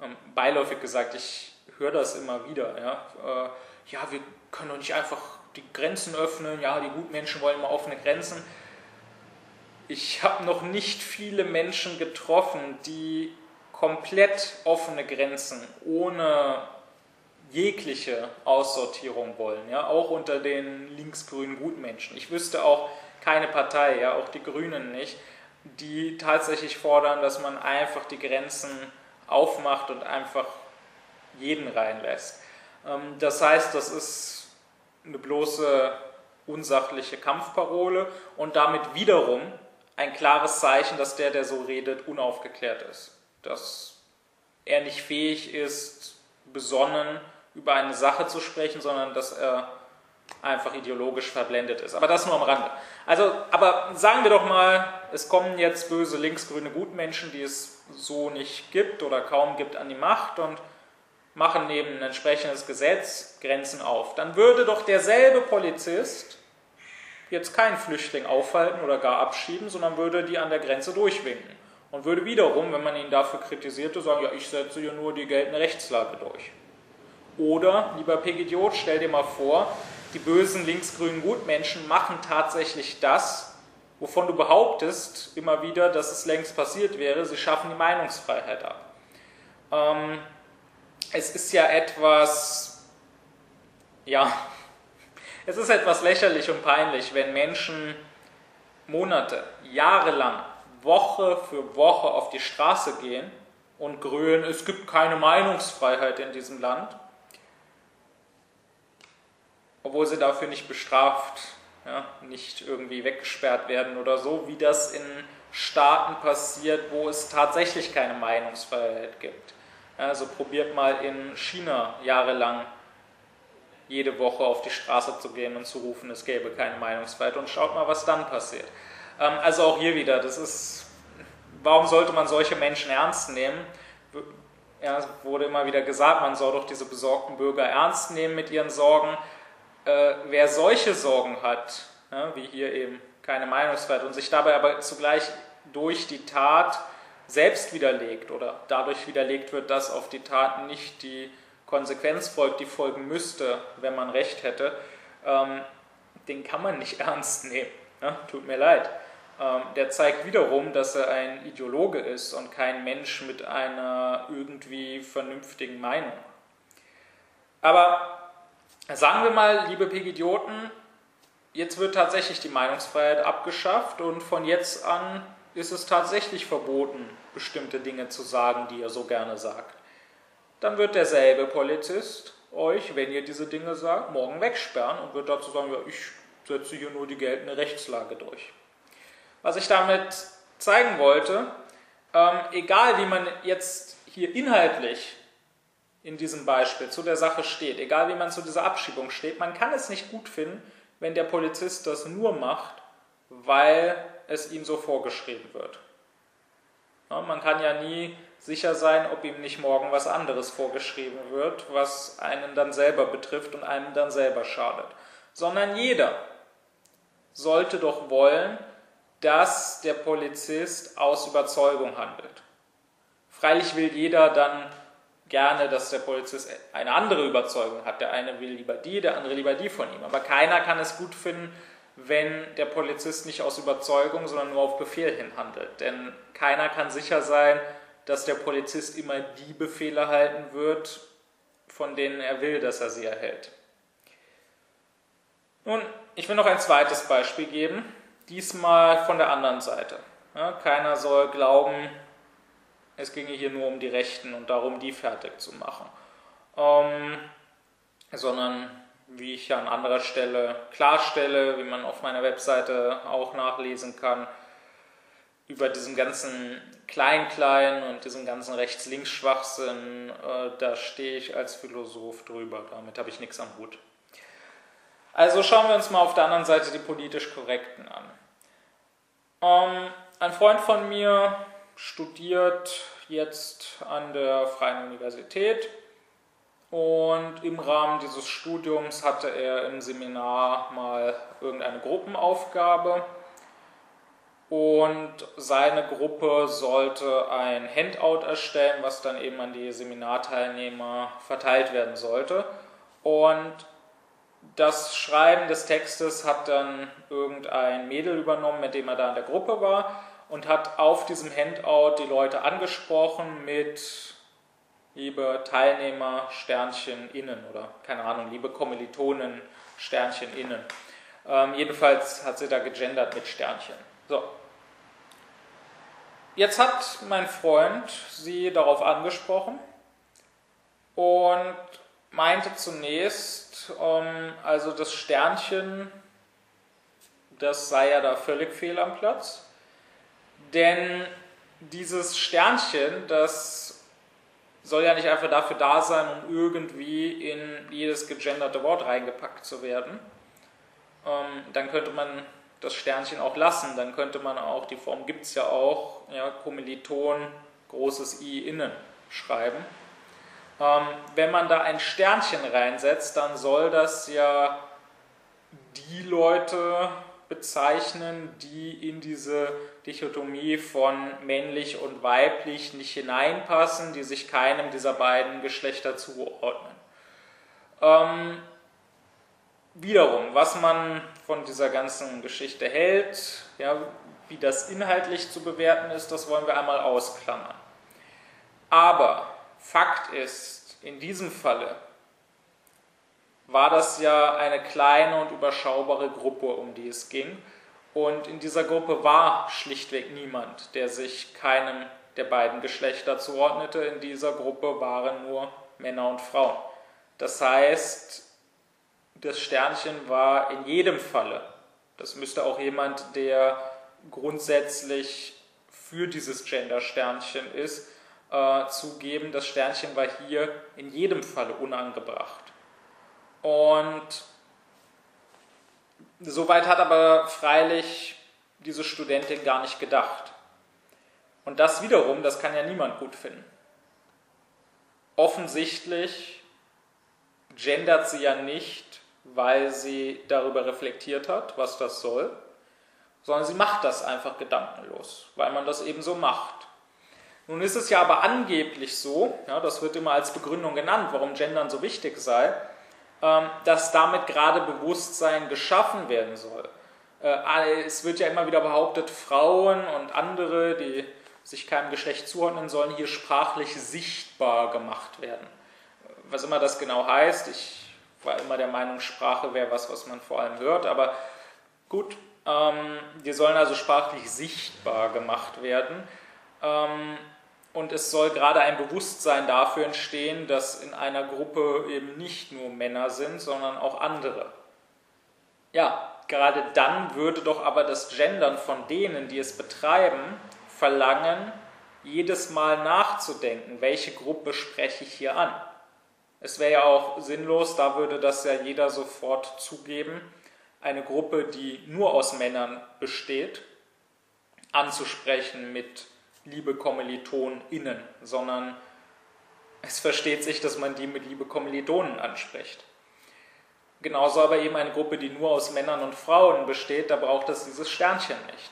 Ähm, beiläufig gesagt, ich höre das immer wieder. Ja, äh, ja wir können doch nicht einfach die Grenzen öffnen, ja, die Gutmenschen wollen immer offene Grenzen. Ich habe noch nicht viele Menschen getroffen, die komplett offene Grenzen ohne jegliche Aussortierung wollen, ja, auch unter den linksgrünen Gutmenschen. Ich wüsste auch keine Partei, ja, auch die Grünen nicht, die tatsächlich fordern, dass man einfach die Grenzen aufmacht und einfach jeden reinlässt. Ähm, das heißt, das ist eine bloße unsachliche Kampfparole und damit wiederum ein klares Zeichen, dass der, der so redet, unaufgeklärt ist. Dass er nicht fähig ist, besonnen über eine Sache zu sprechen, sondern dass er einfach ideologisch verblendet ist. Aber das nur am Rande. Also, aber sagen wir doch mal, es kommen jetzt böse linksgrüne Gutmenschen, die es so nicht gibt oder kaum gibt, an die Macht und machen neben ein entsprechendes Gesetz Grenzen auf. Dann würde doch derselbe Polizist jetzt keinen Flüchtling aufhalten oder gar abschieben, sondern würde die an der Grenze durchwinken. Und würde wiederum, wenn man ihn dafür kritisierte, sagen, ja, ich setze hier nur die geltende Rechtslage durch. Oder, lieber Pegidiot, stell dir mal vor, die bösen linksgrünen Gutmenschen machen tatsächlich das, wovon du behauptest immer wieder, dass es längst passiert wäre. Sie schaffen die Meinungsfreiheit ab. Ähm, es ist ja etwas, ja, [LAUGHS] es ist etwas lächerlich und peinlich, wenn Menschen Monate, Jahre lang, Woche für Woche auf die Straße gehen und grölen, es gibt keine Meinungsfreiheit in diesem Land obwohl sie dafür nicht bestraft, ja, nicht irgendwie weggesperrt werden oder so, wie das in Staaten passiert, wo es tatsächlich keine Meinungsfreiheit gibt. Also probiert mal in China jahrelang jede Woche auf die Straße zu gehen und zu rufen, es gäbe keine Meinungsfreiheit und schaut mal, was dann passiert. Ähm, also auch hier wieder, das ist, warum sollte man solche Menschen ernst nehmen? Ja, wurde immer wieder gesagt, man soll doch diese besorgten Bürger ernst nehmen mit ihren Sorgen äh, wer solche Sorgen hat, ja, wie hier eben keine Meinungsfreiheit und sich dabei aber zugleich durch die Tat selbst widerlegt oder dadurch widerlegt wird, dass auf die Tat nicht die Konsequenz folgt, die folgen müsste, wenn man Recht hätte, ähm, den kann man nicht [LAUGHS] ernst nehmen. Ja, tut mir leid. Ähm, der zeigt wiederum, dass er ein Ideologe ist und kein Mensch mit einer irgendwie vernünftigen Meinung. Aber Sagen wir mal, liebe Pegidioten, jetzt wird tatsächlich die Meinungsfreiheit abgeschafft und von jetzt an ist es tatsächlich verboten, bestimmte Dinge zu sagen, die ihr so gerne sagt. Dann wird derselbe Polizist euch, wenn ihr diese Dinge sagt, morgen wegsperren und wird dazu sagen, ja, ich setze hier nur die geltende Rechtslage durch. Was ich damit zeigen wollte, ähm, egal wie man jetzt hier inhaltlich in diesem Beispiel zu der Sache steht, egal wie man zu dieser Abschiebung steht, man kann es nicht gut finden, wenn der Polizist das nur macht, weil es ihm so vorgeschrieben wird. Ja, man kann ja nie sicher sein, ob ihm nicht morgen was anderes vorgeschrieben wird, was einen dann selber betrifft und einem dann selber schadet. Sondern jeder sollte doch wollen, dass der Polizist aus Überzeugung handelt. Freilich will jeder dann gerne, dass der Polizist eine andere Überzeugung hat. Der eine will lieber die, der andere lieber die von ihm. Aber keiner kann es gut finden, wenn der Polizist nicht aus Überzeugung, sondern nur auf Befehl hin handelt. Denn keiner kann sicher sein, dass der Polizist immer die Befehle halten wird, von denen er will, dass er sie erhält. Nun, ich will noch ein zweites Beispiel geben, diesmal von der anderen Seite. Ja, keiner soll glauben, es ginge hier nur um die Rechten und darum, die fertig zu machen. Ähm, sondern wie ich an anderer Stelle klarstelle, wie man auf meiner Webseite auch nachlesen kann, über diesem ganzen Klein-Klein und diesem ganzen Rechts-Links-Schwachsinn, äh, da stehe ich als Philosoph drüber. Damit habe ich nichts am Hut. Also schauen wir uns mal auf der anderen Seite die politisch Korrekten an. Ähm, ein Freund von mir studiert jetzt an der Freien Universität und im Rahmen dieses Studiums hatte er im Seminar mal irgendeine Gruppenaufgabe und seine Gruppe sollte ein Handout erstellen, was dann eben an die Seminarteilnehmer verteilt werden sollte. Und das Schreiben des Textes hat dann irgendein Mädel übernommen, mit dem er da in der Gruppe war und hat auf diesem Handout die Leute angesprochen mit liebe Teilnehmer Sternchen innen oder keine Ahnung, liebe Kommilitonen Sternchen innen. Ähm, jedenfalls hat sie da gegendert mit Sternchen. So. Jetzt hat mein Freund sie darauf angesprochen und meinte zunächst, ähm, also das Sternchen, das sei ja da völlig fehl am Platz. Denn dieses Sternchen, das soll ja nicht einfach dafür da sein, um irgendwie in jedes gegenderte Wort reingepackt zu werden. Ähm, dann könnte man das Sternchen auch lassen. Dann könnte man auch, die Form gibt es ja auch, ja, Kommiliton, großes I innen schreiben. Ähm, wenn man da ein Sternchen reinsetzt, dann soll das ja die Leute bezeichnen, die in diese Dichotomie von männlich und weiblich nicht hineinpassen, die sich keinem dieser beiden Geschlechter zuordnen. Ähm, wiederum, was man von dieser ganzen Geschichte hält, ja, wie das inhaltlich zu bewerten ist, das wollen wir einmal ausklammern. Aber Fakt ist, in diesem Falle war das ja eine kleine und überschaubare Gruppe, um die es ging. Und in dieser Gruppe war schlichtweg niemand, der sich keinem der beiden Geschlechter zuordnete. In dieser Gruppe waren nur Männer und Frauen. Das heißt, das Sternchen war in jedem Falle, das müsste auch jemand, der grundsätzlich für dieses Gender-Sternchen ist, äh, zugeben, das Sternchen war hier in jedem Falle unangebracht. Und soweit hat aber freilich diese Studentin gar nicht gedacht. Und das wiederum, das kann ja niemand gut finden. Offensichtlich gendert sie ja nicht, weil sie darüber reflektiert hat, was das soll, sondern sie macht das einfach gedankenlos, weil man das eben so macht. Nun ist es ja aber angeblich so, ja, das wird immer als Begründung genannt, warum Gendern so wichtig sei, dass damit gerade Bewusstsein geschaffen werden soll. Äh, es wird ja immer wieder behauptet, Frauen und andere, die sich keinem Geschlecht zuordnen sollen, hier sprachlich sichtbar gemacht werden. Was immer das genau heißt, ich war immer der Meinung, Sprache wäre was, was man vor allem hört, aber gut, ähm, die sollen also sprachlich sichtbar gemacht werden. Und es soll gerade ein Bewusstsein dafür entstehen, dass in einer Gruppe eben nicht nur Männer sind, sondern auch andere. Ja, gerade dann würde doch aber das Gendern von denen, die es betreiben, verlangen, jedes Mal nachzudenken, welche Gruppe spreche ich hier an. Es wäre ja auch sinnlos, da würde das ja jeder sofort zugeben, eine Gruppe, die nur aus Männern besteht, anzusprechen mit liebe KommilitonInnen, sondern es versteht sich, dass man die mit liebe Kommilitonen anspricht. Genauso aber eben eine Gruppe, die nur aus Männern und Frauen besteht, da braucht es dieses Sternchen nicht.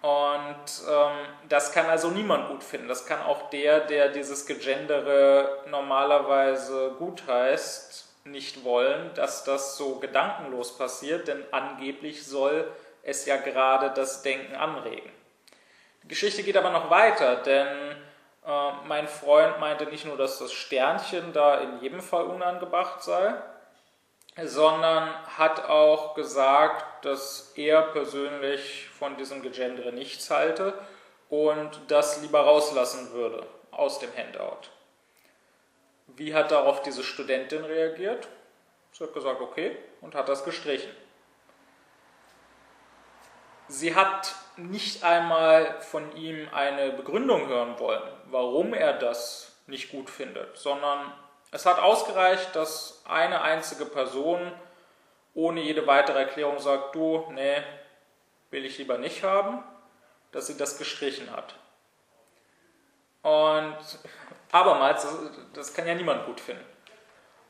Und ähm, das kann also niemand gut finden. Das kann auch der, der dieses Gegendere normalerweise gut heißt, nicht wollen, dass das so gedankenlos passiert, denn angeblich soll es ja gerade das Denken anregen. Die Geschichte geht aber noch weiter, denn äh, mein Freund meinte nicht nur, dass das Sternchen da in jedem Fall unangebracht sei, sondern hat auch gesagt, dass er persönlich von diesem Gegendere nichts halte und das lieber rauslassen würde aus dem Handout. Wie hat darauf diese Studentin reagiert? Sie hat gesagt, okay, und hat das gestrichen. Sie hat nicht einmal von ihm eine Begründung hören wollen, warum er das nicht gut findet, sondern es hat ausgereicht, dass eine einzige Person ohne jede weitere Erklärung sagt, du, nee, will ich lieber nicht haben, dass sie das gestrichen hat. Und abermals, das, das kann ja niemand gut finden.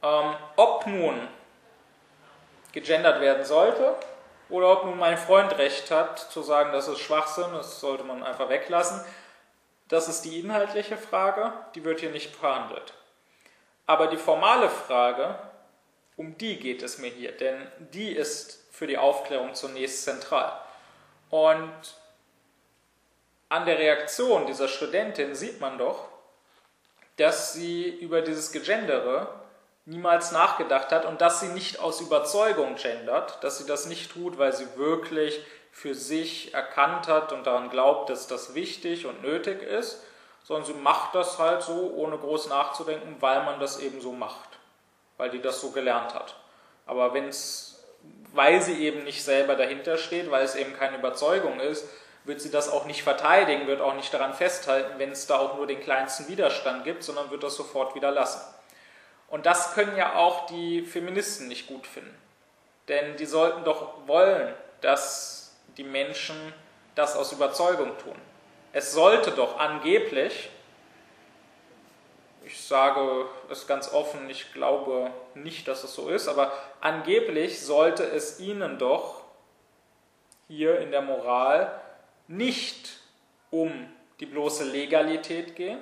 Ähm, ob nun gegendert werden sollte oder ob nun mein Freund recht hat, zu sagen, das ist Schwachsinn, das sollte man einfach weglassen, das ist die inhaltliche Frage, die wird hier nicht verhandelt. Aber die formale Frage, um die geht es mir hier, denn die ist für die Aufklärung zunächst zentral. Und an der Reaktion dieser Studentin sieht man doch, dass sie über dieses Gegendere niemals nachgedacht hat und dass sie nicht aus Überzeugung gendert, dass sie das nicht tut, weil sie wirklich für sich erkannt hat und daran glaubt, dass das wichtig und nötig ist, sondern sie macht das halt so, ohne groß nachzudenken, weil man das eben so macht, weil die das so gelernt hat. Aber wenn es, weil sie eben nicht selber dahinter steht, weil es eben keine Überzeugung ist, wird sie das auch nicht verteidigen, wird auch nicht daran festhalten, wenn es da auch nur den kleinsten Widerstand gibt, sondern wird das sofort wieder lassen. Und das können ja auch die Feministen nicht gut finden. Denn die sollten doch wollen, dass die Menschen das aus Überzeugung tun. Es sollte doch angeblich, ich sage es ganz offen, ich glaube nicht, dass es so ist, aber angeblich sollte es ihnen doch hier in der Moral nicht um die bloße Legalität gehen,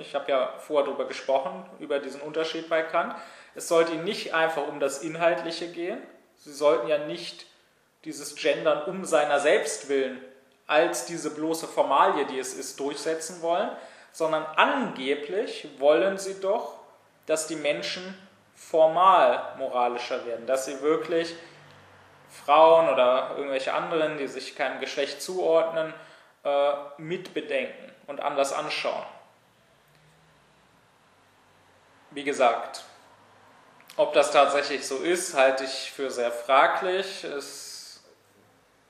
ich habe ja vorher darüber gesprochen, über diesen Unterschied bei Kant. Es sollte ihnen nicht einfach um das Inhaltliche gehen. Sie sollten ja nicht dieses Gendern um seiner selbst willen als diese bloße Formalie, die es ist, durchsetzen wollen, sondern angeblich wollen sie doch, dass die Menschen formal moralischer werden, dass sie wirklich Frauen oder irgendwelche anderen, die sich keinem Geschlecht zuordnen, äh, mitbedenken und anders anschauen. Wie gesagt, ob das tatsächlich so ist, halte ich für sehr fraglich. Es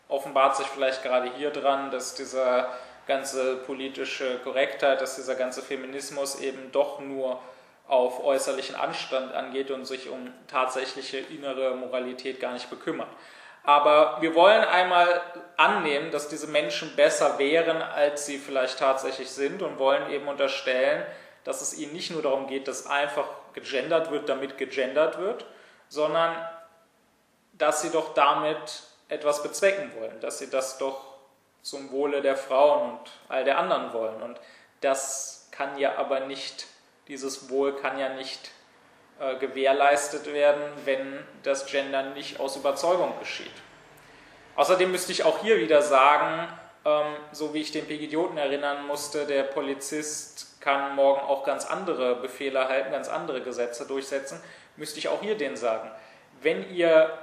offenbart sich vielleicht gerade hier dran, dass dieser ganze politische Korrektheit, dass dieser ganze Feminismus eben doch nur auf äußerlichen Anstand angeht und sich um tatsächliche innere Moralität gar nicht bekümmert. Aber wir wollen einmal annehmen, dass diese Menschen besser wären, als sie vielleicht tatsächlich sind und wollen eben unterstellen, dass es ihnen nicht nur darum geht, dass einfach gegendert wird, damit gegendert wird, sondern dass sie doch damit etwas bezwecken wollen, dass sie das doch zum Wohle der Frauen und all der anderen wollen. Und das kann ja aber nicht, dieses Wohl kann ja nicht äh, gewährleistet werden, wenn das Gendern nicht aus Überzeugung geschieht. Außerdem müsste ich auch hier wieder sagen, ähm, so wie ich den Pegidioten erinnern musste, der Polizist kann morgen auch ganz andere Befehle erhalten, ganz andere Gesetze durchsetzen, müsste ich auch hier den sagen. Wenn ihr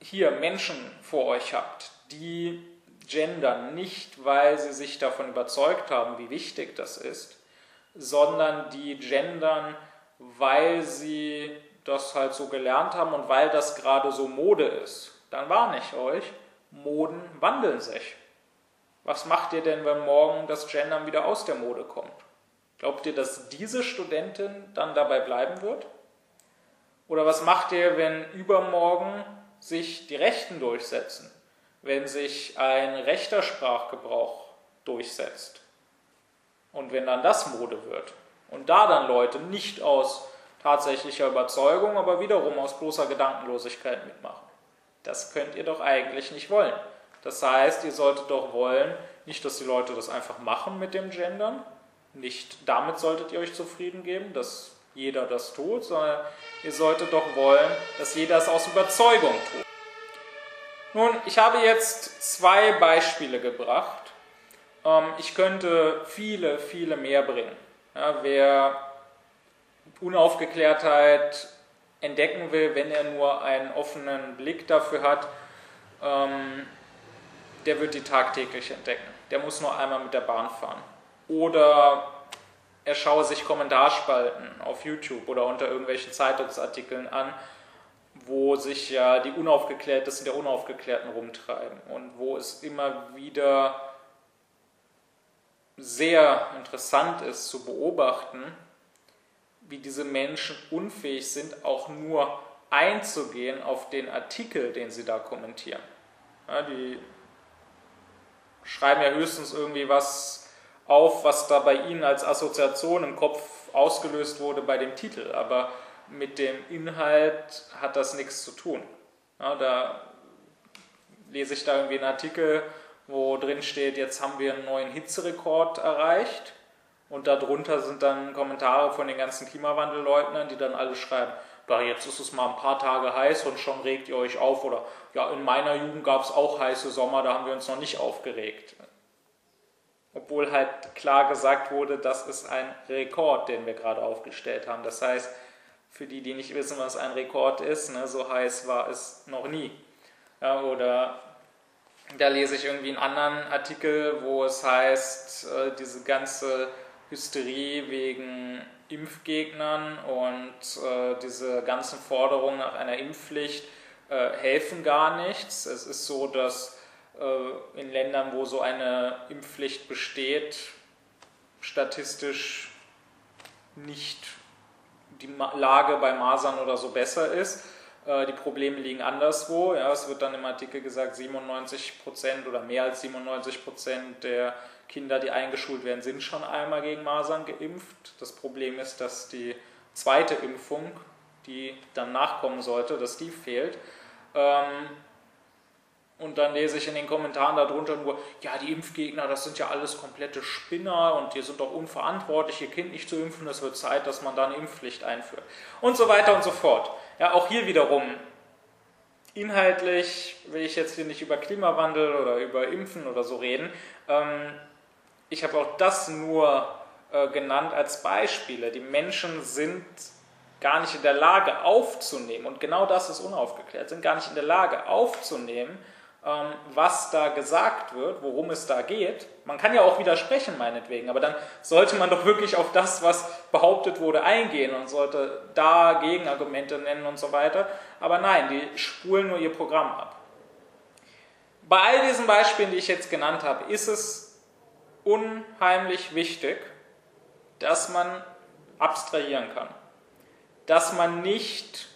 hier Menschen vor euch habt, die gendern, nicht weil sie sich davon überzeugt haben, wie wichtig das ist, sondern die gendern, weil sie das halt so gelernt haben und weil das gerade so Mode ist, dann warne ich euch, Moden wandeln sich. Was macht ihr denn, wenn morgen das Gendern wieder aus der Mode kommt? Glaubt ihr, dass diese Studentin dann dabei bleiben wird? Oder was macht ihr, wenn übermorgen sich die Rechten durchsetzen? Wenn sich ein rechter Sprachgebrauch durchsetzt? Und wenn dann das Mode wird? Und da dann Leute nicht aus tatsächlicher Überzeugung, aber wiederum aus bloßer Gedankenlosigkeit mitmachen? Das könnt ihr doch eigentlich nicht wollen. Das heißt, ihr solltet doch wollen, nicht, dass die Leute das einfach machen mit dem Gendern, nicht damit solltet ihr euch zufrieden geben, dass jeder das tut, sondern ihr solltet doch wollen, dass jeder es aus Überzeugung tut. Nun, ich habe jetzt zwei Beispiele gebracht. Ähm, ich könnte viele, viele mehr bringen. Ja, wer Unaufgeklärtheit entdecken will, wenn er nur einen offenen Blick dafür hat, ähm, der wird die tagtäglich entdecken. Der muss nur einmal mit der Bahn fahren. Oder er schaue sich Kommentarspalten auf YouTube oder unter irgendwelchen Zeitungsartikeln an, wo sich ja die Unaufgeklärtesten der Unaufgeklärten rumtreiben und wo es immer wieder sehr interessant ist zu beobachten, wie diese Menschen unfähig sind, auch nur einzugehen auf den Artikel, den sie da kommentieren. Ja, die schreiben ja höchstens irgendwie was auf, was da bei ihnen als Assoziation im Kopf ausgelöst wurde bei dem Titel, aber mit dem Inhalt hat das nichts zu tun. Ja, da lese ich da irgendwie einen Artikel, wo drin steht, jetzt haben wir einen neuen Hitzerekord erreicht und darunter sind dann Kommentare von den ganzen Klimawandelleugnern, die dann alle schreiben, da jetzt ist es mal ein paar Tage heiß und schon regt ihr euch auf oder ja, in meiner Jugend gab es auch heiße Sommer, da haben wir uns noch nicht aufgeregt. Obwohl halt klar gesagt wurde, das ist ein Rekord, den wir gerade aufgestellt haben. Das heißt, für die, die nicht wissen, was ein Rekord ist, ne, so heiß war es noch nie. Ja, oder da lese ich irgendwie einen anderen Artikel, wo es heißt, äh, diese ganze Hysterie wegen Impfgegnern und äh, diese ganzen Forderungen nach einer Impfpflicht äh, helfen gar nichts. Es ist so, dass äh, in Ländern, wo so eine Impfpflicht besteht, statistisch nicht die Lage bei Masern oder so besser ist. Äh, die Probleme liegen anderswo. Ja, es wird dann im Artikel gesagt, 97 Prozent oder mehr als 97 Prozent der Kinder, die eingeschult werden, sind schon einmal gegen Masern geimpft. Das Problem ist, dass die zweite Impfung, die dann nachkommen sollte, dass die fehlt. Ähm, und dann lese ich in den Kommentaren darunter nur, ja, die Impfgegner, das sind ja alles komplette Spinner und die sind doch unverantwortlich, ihr Kind nicht zu impfen, es wird Zeit, dass man da eine Impfpflicht einführt. Und so weiter und so fort. Ja, auch hier wiederum, inhaltlich will ich jetzt hier nicht über Klimawandel oder über Impfen oder so reden. Ähm, ich habe auch das nur äh, genannt als Beispiele. Die Menschen sind gar nicht in der Lage aufzunehmen, und genau das ist unaufgeklärt, sind gar nicht in der Lage aufzunehmen, ähm, was da gesagt wird, worum es da geht. Man kann ja auch widersprechen, meinetwegen, aber dann sollte man doch wirklich auf das, was behauptet wurde, eingehen und sollte da Gegenargumente nennen und so weiter. Aber nein, die spulen nur ihr Programm ab. Bei all diesen Beispielen, die ich jetzt genannt habe, ist es unheimlich wichtig, dass man abstrahieren kann. Dass man nicht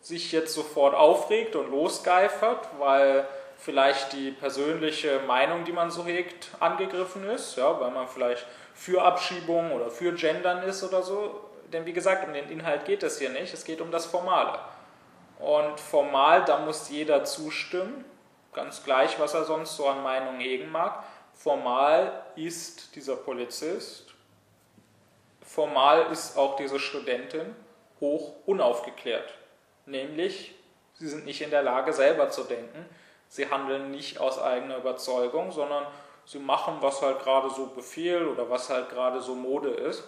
sich jetzt sofort aufregt und losgeifert, weil vielleicht die persönliche Meinung, die man so hegt, angegriffen ist, ja, weil man vielleicht für Abschiebung oder für Gendern ist oder so. Denn wie gesagt, um den Inhalt geht es hier nicht, es geht um das Formale. Und formal, da muss jeder zustimmen, ganz gleich, was er sonst so an Meinungen hegen mag. Formal ist dieser Polizist, formal ist auch diese Studentin hoch unaufgeklärt. Nämlich, sie sind nicht in der Lage, selber zu denken, Sie handeln nicht aus eigener Überzeugung, sondern sie machen, was halt gerade so Befehl oder was halt gerade so Mode ist,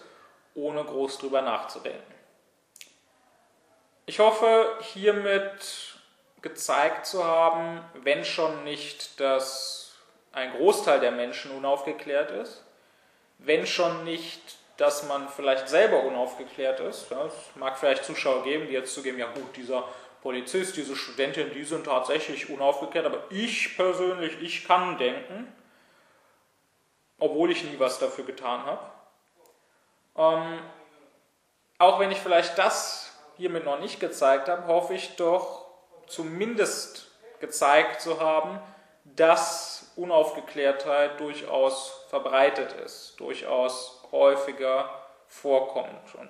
ohne groß drüber nachzudenken. Ich hoffe, hiermit gezeigt zu haben, wenn schon nicht, dass ein Großteil der Menschen unaufgeklärt ist, wenn schon nicht, dass man vielleicht selber unaufgeklärt ist. Es mag vielleicht Zuschauer geben, die jetzt zugeben, ja gut, dieser Polizist, diese Studentin, die sind tatsächlich unaufgeklärt, aber ich persönlich, ich kann denken, obwohl ich nie was dafür getan habe. Ähm, auch wenn ich vielleicht das hiermit noch nicht gezeigt habe, hoffe ich doch zumindest gezeigt zu haben, dass Unaufgeklärtheit durchaus verbreitet ist, durchaus häufiger vorkommt und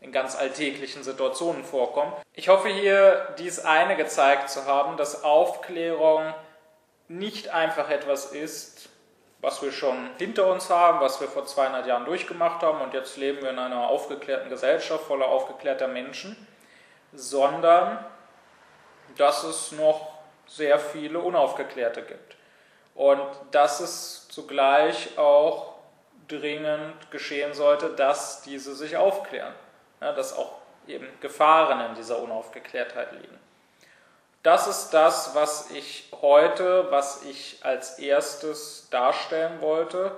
in ganz alltäglichen Situationen vorkommen. Ich hoffe hier dies eine gezeigt zu haben, dass Aufklärung nicht einfach etwas ist, was wir schon hinter uns haben, was wir vor 200 Jahren durchgemacht haben und jetzt leben wir in einer aufgeklärten Gesellschaft voller aufgeklärter Menschen, sondern dass es noch sehr viele Unaufgeklärte gibt. Und dass es zugleich auch dringend geschehen sollte, dass diese sich aufklären ja, dass auch eben Gefahren in dieser Unaufgeklärtheit liegen. Das ist das, was ich heute, was ich als erstes darstellen wollte,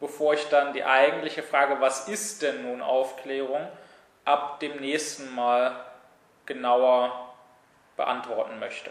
bevor ich dann die eigentliche Frage, was ist denn nun Aufklärung, ab dem nächsten Mal genauer beantworten möchte.